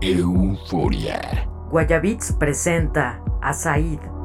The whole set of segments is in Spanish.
Euforia. Guayabits presenta a Said.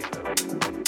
Thank you.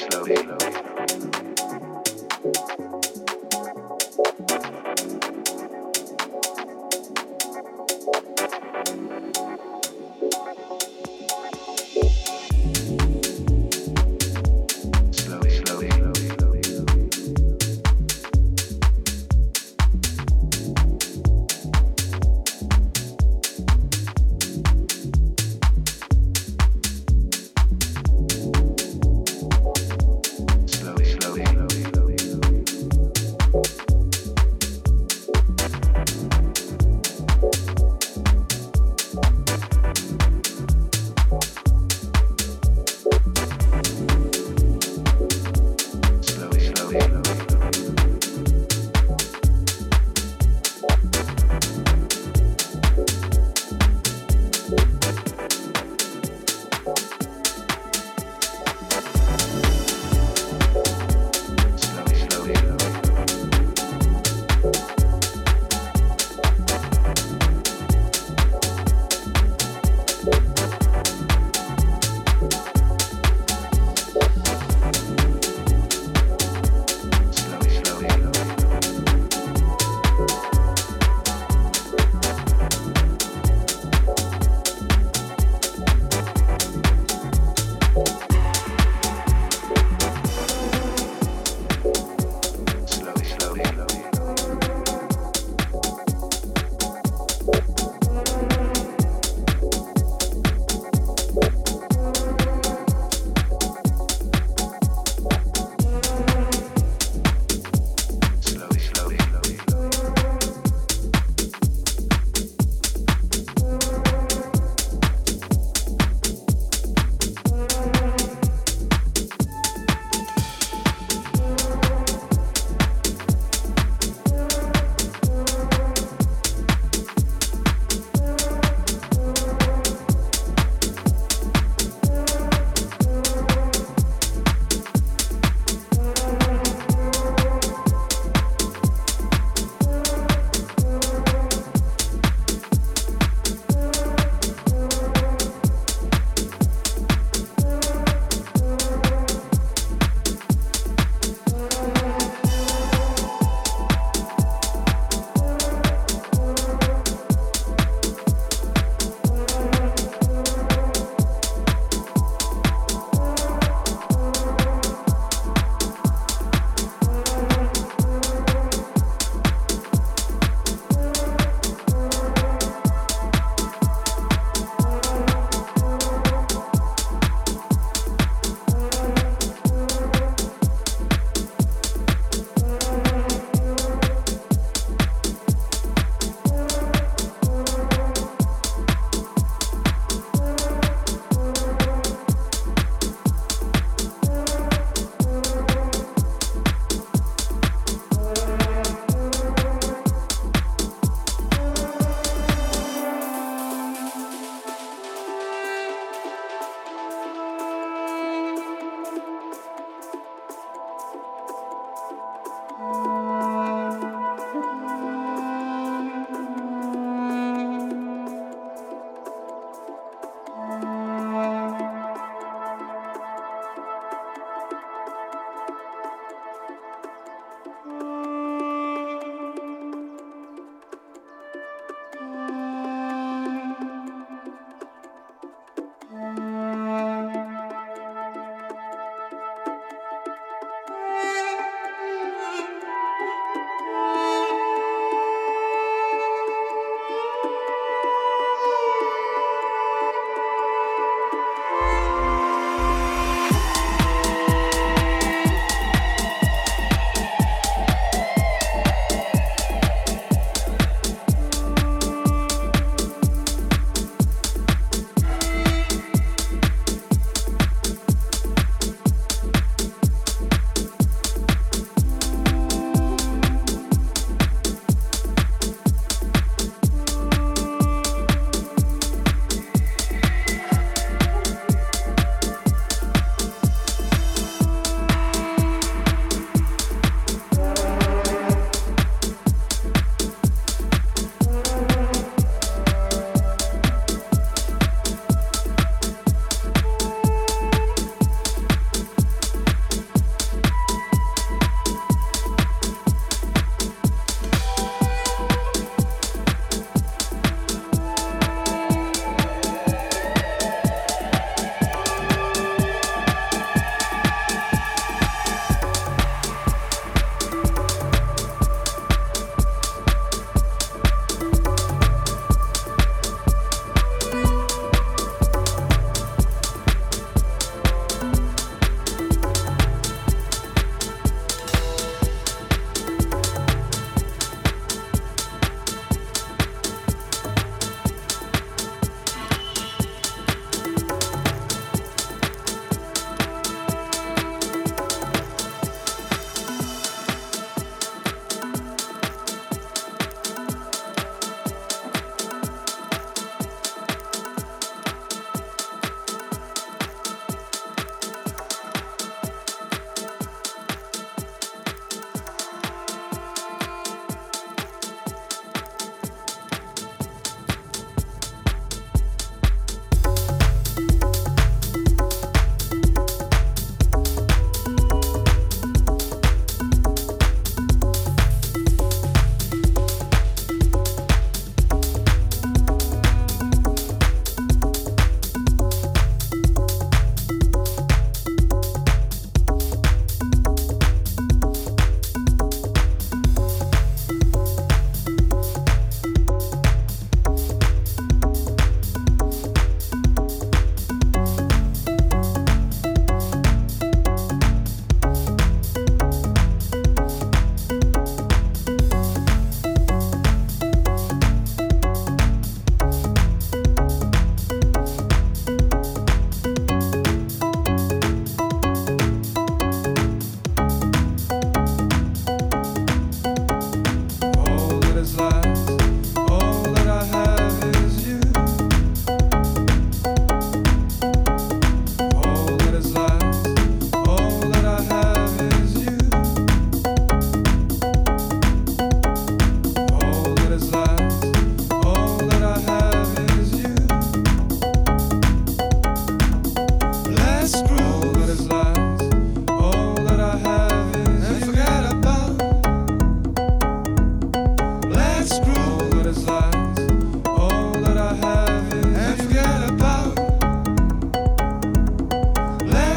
slowly. slowly.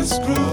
screw.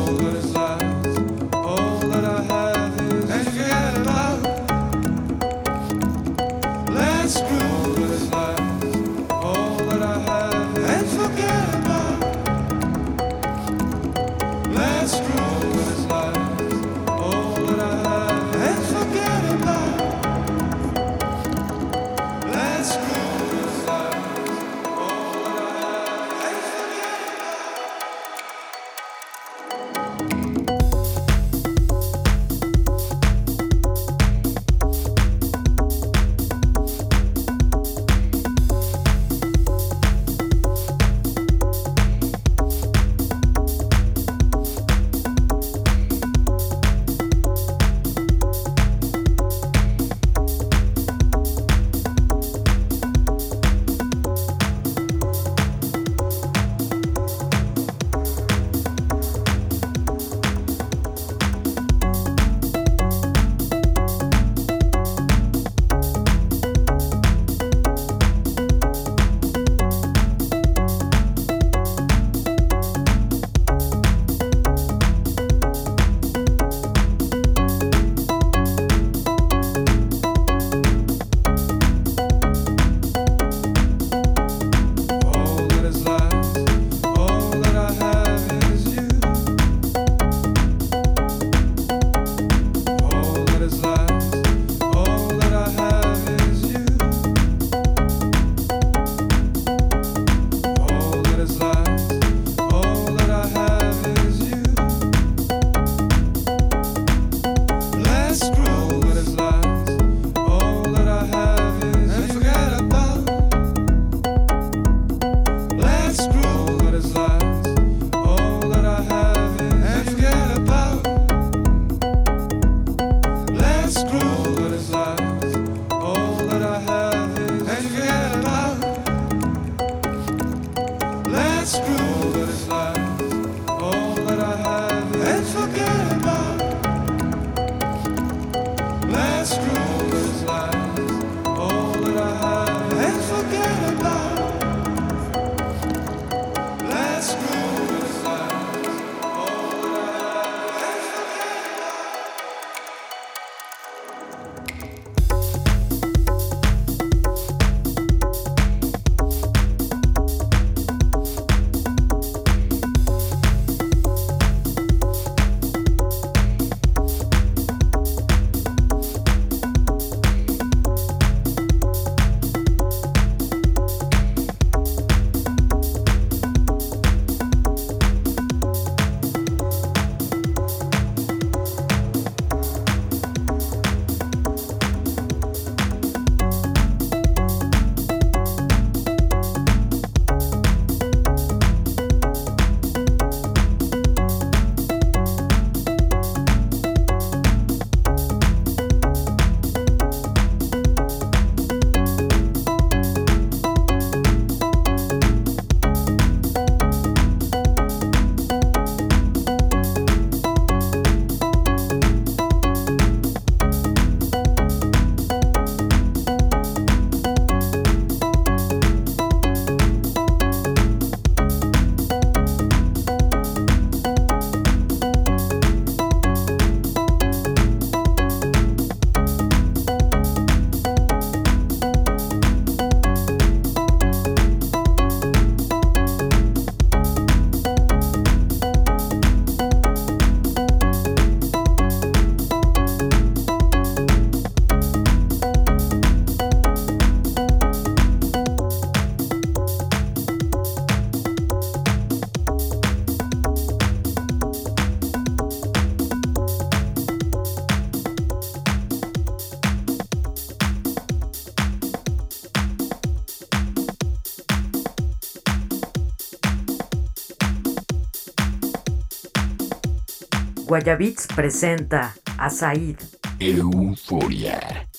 Guayabits presenta a Said. Euforia.